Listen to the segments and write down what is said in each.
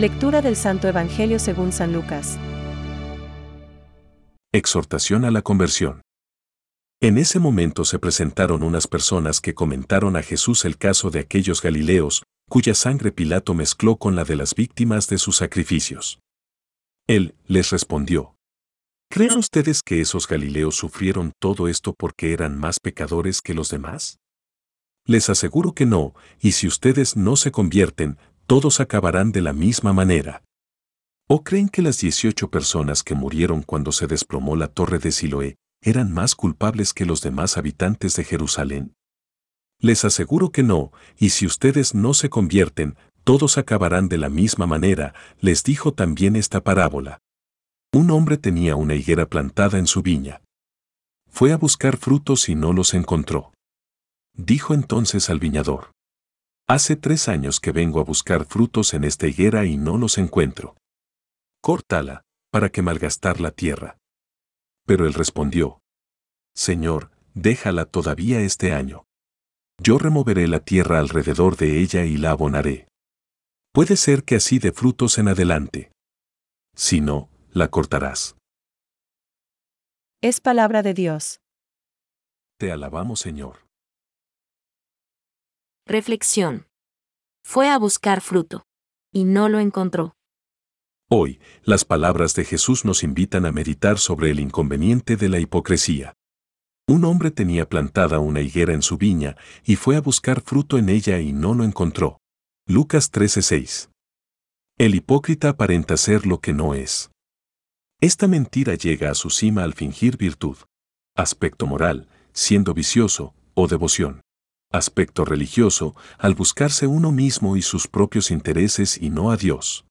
Lectura del Santo Evangelio según San Lucas. Exhortación a la conversión. En ese momento se presentaron unas personas que comentaron a Jesús el caso de aquellos Galileos, cuya sangre Pilato mezcló con la de las víctimas de sus sacrificios. Él les respondió, ¿Creen ustedes que esos Galileos sufrieron todo esto porque eran más pecadores que los demás? Les aseguro que no, y si ustedes no se convierten, todos acabarán de la misma manera. ¿O creen que las 18 personas que murieron cuando se desplomó la torre de Siloé eran más culpables que los demás habitantes de Jerusalén? Les aseguro que no, y si ustedes no se convierten, todos acabarán de la misma manera, les dijo también esta parábola. Un hombre tenía una higuera plantada en su viña. Fue a buscar frutos y no los encontró. Dijo entonces al viñador. Hace tres años que vengo a buscar frutos en esta higuera y no los encuentro. Córtala, para que malgastar la tierra. Pero él respondió. Señor, déjala todavía este año. Yo removeré la tierra alrededor de ella y la abonaré. Puede ser que así dé frutos en adelante. Si no, la cortarás. Es palabra de Dios. Te alabamos, Señor. Reflexión. Fue a buscar fruto. Y no lo encontró. Hoy, las palabras de Jesús nos invitan a meditar sobre el inconveniente de la hipocresía. Un hombre tenía plantada una higuera en su viña y fue a buscar fruto en ella y no lo encontró. Lucas 13:6. El hipócrita aparenta ser lo que no es. Esta mentira llega a su cima al fingir virtud. Aspecto moral, siendo vicioso, o devoción. Aspecto religioso, al buscarse uno mismo y sus propios intereses y no a Dios.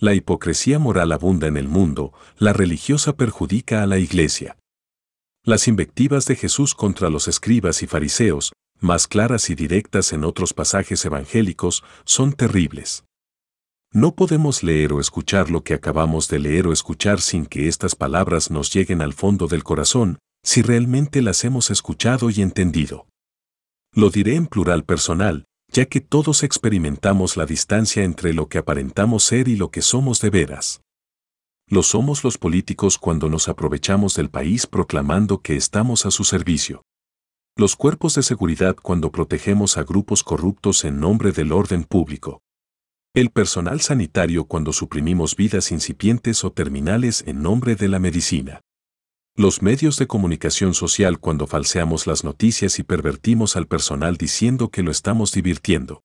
La hipocresía moral abunda en el mundo, la religiosa perjudica a la iglesia. Las invectivas de Jesús contra los escribas y fariseos, más claras y directas en otros pasajes evangélicos, son terribles. No podemos leer o escuchar lo que acabamos de leer o escuchar sin que estas palabras nos lleguen al fondo del corazón, si realmente las hemos escuchado y entendido. Lo diré en plural personal, ya que todos experimentamos la distancia entre lo que aparentamos ser y lo que somos de veras. Lo somos los políticos cuando nos aprovechamos del país proclamando que estamos a su servicio. Los cuerpos de seguridad cuando protegemos a grupos corruptos en nombre del orden público. El personal sanitario cuando suprimimos vidas incipientes o terminales en nombre de la medicina. Los medios de comunicación social cuando falseamos las noticias y pervertimos al personal diciendo que lo estamos divirtiendo.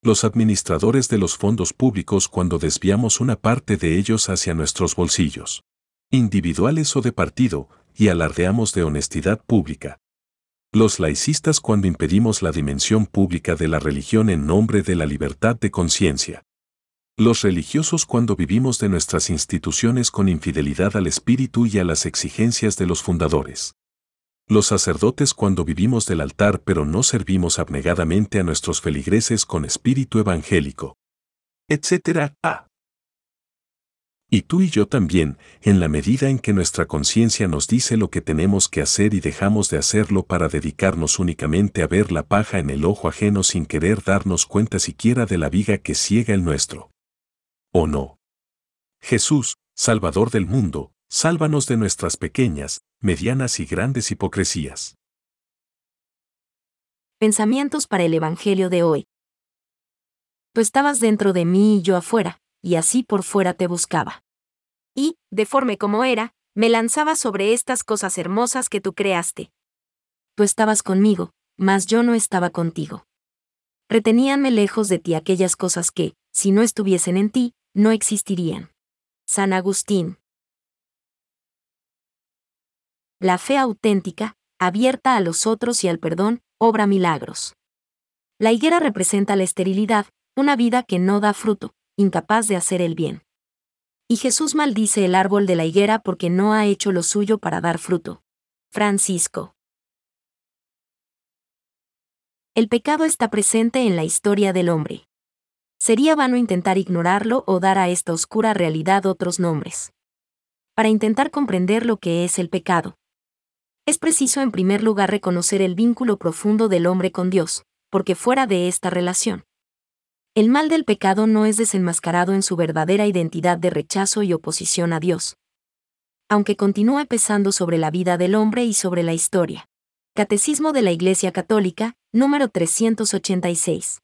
Los administradores de los fondos públicos cuando desviamos una parte de ellos hacia nuestros bolsillos. Individuales o de partido, y alardeamos de honestidad pública. Los laicistas cuando impedimos la dimensión pública de la religión en nombre de la libertad de conciencia. Los religiosos cuando vivimos de nuestras instituciones con infidelidad al espíritu y a las exigencias de los fundadores. Los sacerdotes cuando vivimos del altar pero no servimos abnegadamente a nuestros feligreses con espíritu evangélico. Etcétera. A. Y tú y yo también, en la medida en que nuestra conciencia nos dice lo que tenemos que hacer y dejamos de hacerlo para dedicarnos únicamente a ver la paja en el ojo ajeno sin querer darnos cuenta siquiera de la viga que ciega el nuestro. ¿O no? Jesús, Salvador del mundo, sálvanos de nuestras pequeñas, medianas y grandes hipocresías. Pensamientos para el Evangelio de hoy. Tú estabas dentro de mí y yo afuera y así por fuera te buscaba. Y, deforme como era, me lanzaba sobre estas cosas hermosas que tú creaste. Tú estabas conmigo, mas yo no estaba contigo. Reteníanme lejos de ti aquellas cosas que, si no estuviesen en ti, no existirían. San Agustín. La fe auténtica, abierta a los otros y al perdón, obra milagros. La higuera representa la esterilidad, una vida que no da fruto, incapaz de hacer el bien. Y Jesús maldice el árbol de la higuera porque no ha hecho lo suyo para dar fruto. Francisco. El pecado está presente en la historia del hombre. Sería vano intentar ignorarlo o dar a esta oscura realidad otros nombres. Para intentar comprender lo que es el pecado, es preciso en primer lugar reconocer el vínculo profundo del hombre con Dios, porque fuera de esta relación, El mal del pecado no es desenmascarado en su verdadera identidad de rechazo y oposición a Dios. Aunque continúe pesando sobre la vida del hombre y sobre la historia. Catecismo de la Iglesia Católica, número 386.